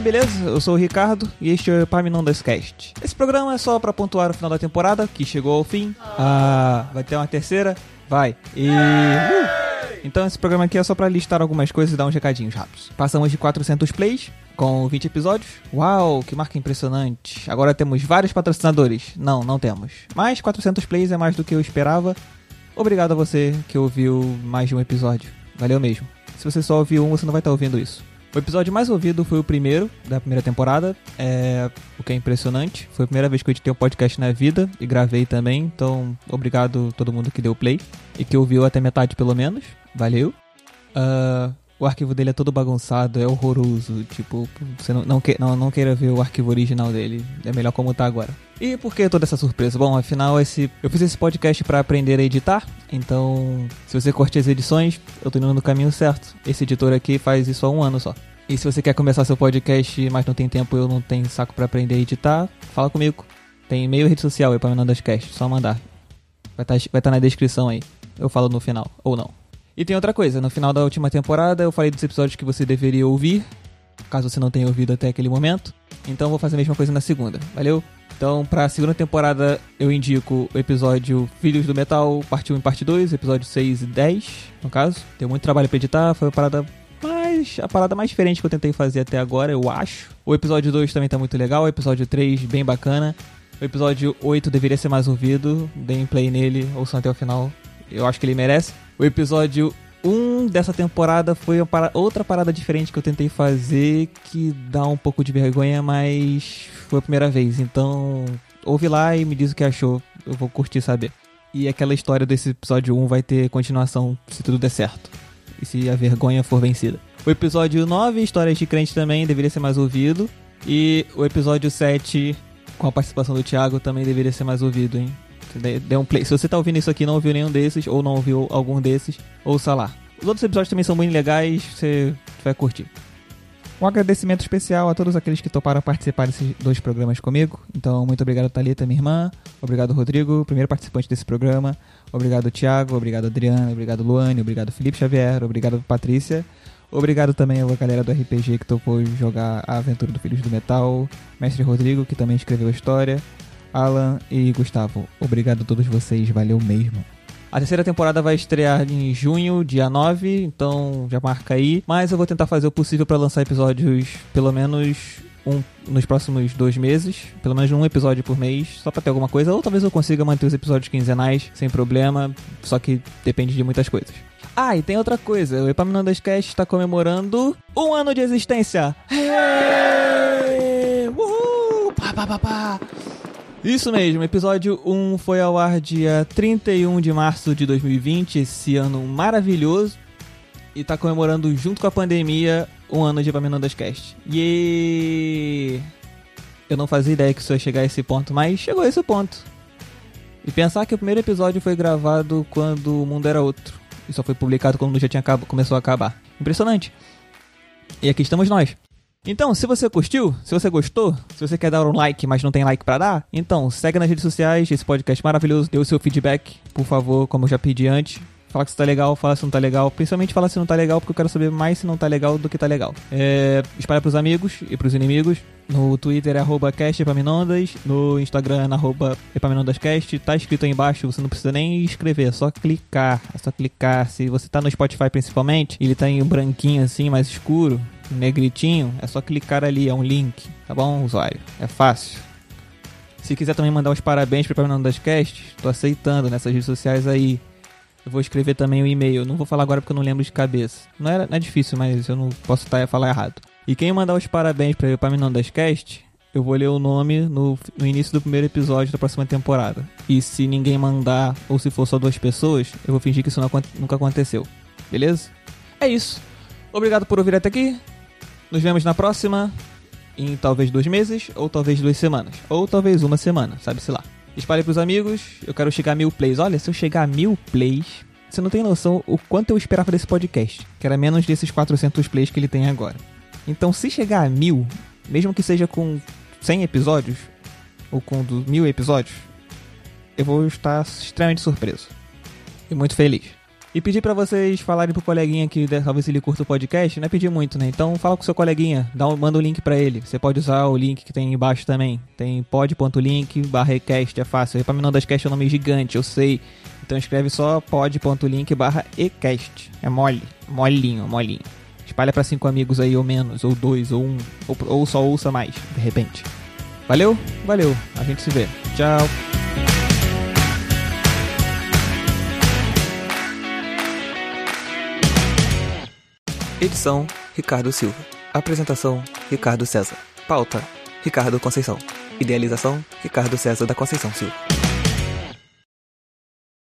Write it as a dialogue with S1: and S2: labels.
S1: aí, beleza? Eu sou o Ricardo e este é o Epaminondas Cast. Esse programa é só pra pontuar o final da temporada, que chegou ao fim. Ah, vai ter uma terceira? Vai. E... Uh! Então esse programa aqui é só pra listar algumas coisas e dar uns recadinhos rápidos. Passamos de 400 plays com 20 episódios. Uau, que marca impressionante. Agora temos vários patrocinadores. Não, não temos. Mas 400 plays é mais do que eu esperava. Obrigado a você que ouviu mais de um episódio. Valeu mesmo. Se você só ouviu um, você não vai estar ouvindo isso. O episódio mais ouvido foi o primeiro da primeira temporada, é, o que é impressionante. Foi a primeira vez que eu editei um podcast na vida e gravei também, então obrigado todo mundo que deu play e que ouviu até metade pelo menos. Valeu. Uh, o arquivo dele é todo bagunçado, é horroroso. Tipo, você não, não, que, não, não queira ver o arquivo original dele. É melhor como tá agora. E por que toda essa surpresa? Bom, afinal, esse, eu fiz esse podcast para aprender a editar. Então, se você curte as edições, eu tô indo no caminho certo. Esse editor aqui faz isso há um ano só. E se você quer começar seu podcast, mas não tem tempo, eu não tenho saco para aprender a editar, fala comigo. Tem e-mail e rede social aí pra das Cast, só mandar. Vai estar tá, vai tá na descrição aí. Eu falo no final, ou não. E tem outra coisa, no final da última temporada eu falei dos episódios que você deveria ouvir, caso você não tenha ouvido até aquele momento. Então vou fazer a mesma coisa na segunda, valeu? Então, pra segunda temporada, eu indico o episódio Filhos do Metal, parte 1 e parte 2, episódio 6 e 10, no caso. Tem muito trabalho pra editar, foi a parada mais. a parada mais diferente que eu tentei fazer até agora, eu acho. O episódio 2 também tá muito legal, o episódio 3 bem bacana. O episódio 8 deveria ser mais ouvido, deem play nele, ouçam até o final, eu acho que ele merece. O episódio 1 dessa temporada foi outra parada diferente que eu tentei fazer que dá um pouco de vergonha, mas foi a primeira vez. Então, ouve lá e me diz o que achou. Eu vou curtir saber. E aquela história desse episódio 1 vai ter continuação se tudo der certo. E se a vergonha for vencida. O episódio 9, Histórias de Crente também deveria ser mais ouvido. E o episódio 7, com a participação do Thiago, também deveria ser mais ouvido, hein? Dê um play. Se você tá ouvindo isso aqui e não ouviu nenhum desses, ou não ouviu algum desses, ouça lá. Os outros episódios também são muito legais, você vai curtir. Um agradecimento especial a todos aqueles que toparam participar desses dois programas comigo. Então, muito obrigado, Thalita, minha irmã. Obrigado, Rodrigo, primeiro participante desse programa. Obrigado, Thiago. Obrigado, Adriano. Obrigado, Luane. Obrigado, Felipe Xavier. Obrigado, Patrícia. Obrigado também à galera do RPG que topou jogar a aventura do Filhos do Metal. Mestre Rodrigo, que também escreveu a história. Alan e Gustavo, obrigado a todos vocês, valeu mesmo. A terceira temporada vai estrear em junho, dia 9, então já marca aí. Mas eu vou tentar fazer o possível para lançar episódios pelo menos um nos próximos dois meses, pelo menos um episódio por mês, só pra ter alguma coisa. Ou talvez eu consiga manter os episódios quinzenais sem problema, só que depende de muitas coisas. Ah, e tem outra coisa, o Epaminondas Cast está comemorando um ano de existência. Hey! Uhul! Pá, pá, pá, pá. Isso mesmo, episódio 1 foi ao ar dia 31 de março de 2020, esse ano maravilhoso. E tá comemorando junto com a pandemia um ano de Epaminondas Cast. E eu não fazia ideia que isso ia chegar a esse ponto, mas chegou a esse ponto. E pensar que o primeiro episódio foi gravado quando o mundo era outro. E só foi publicado quando já tinha começou a acabar. Impressionante. E aqui estamos nós. Então, se você curtiu, se você gostou, se você quer dar um like, mas não tem like para dar, então segue nas redes sociais esse podcast maravilhoso, dê o seu feedback, por favor, como eu já pedi antes. Fala se tá legal, fala se não tá legal. Principalmente fala se não tá legal, porque eu quero saber mais se não tá legal do que tá legal. É, espalha pros amigos e pros inimigos. No Twitter é arroba castepaminondas. No Instagram é arroba epaminondascast. Tá escrito aí embaixo, você não precisa nem escrever, é só clicar. É só clicar. Se você tá no Spotify principalmente, ele tá em branquinho assim, mais escuro, negritinho, é só clicar ali, é um link. Tá bom, usuário? É fácil. Se quiser também mandar uns parabéns para Epaminondas Cast, tô aceitando nessas redes sociais aí. Eu vou escrever também o um e-mail. Não vou falar agora porque eu não lembro de cabeça. Não, era, não é difícil, mas eu não posso estar falar errado. E quem mandar os parabéns para Epaminondas Cast, eu vou ler o nome no, no início do primeiro episódio da próxima temporada. E se ninguém mandar, ou se for só duas pessoas, eu vou fingir que isso não, nunca aconteceu. Beleza? É isso. Obrigado por ouvir até aqui. Nos vemos na próxima. Em talvez dois meses, ou talvez duas semanas. Ou talvez uma semana, sabe-se lá. Espalhe pros amigos. Eu quero chegar a mil plays. Olha, se eu chegar a mil plays, você não tem noção o quanto eu esperava desse podcast. Que era menos desses 400 plays que ele tem agora. Então, se chegar a mil, mesmo que seja com 100 episódios, ou com mil episódios, eu vou estar extremamente surpreso. E muito feliz. E pedir pra vocês falarem pro coleguinha que talvez ele curta o podcast, não é pedir muito, né? Então fala com o seu coleguinha, dá um, manda um link pra ele. Você pode usar o link que tem embaixo também. Tem pod.link barra ecast, é fácil. Epaminondas Cast é um nome gigante, eu sei. Então escreve só pod.link barra ecast. É mole, molinho, molinho. Espalha pra cinco amigos aí, ou menos, ou dois, ou um, ou, ou só ouça mais, de repente. Valeu? Valeu. A gente se vê. Tchau.
S2: Edição: Ricardo Silva. Apresentação: Ricardo César. Pauta: Ricardo Conceição. Idealização: Ricardo César da Conceição Silva.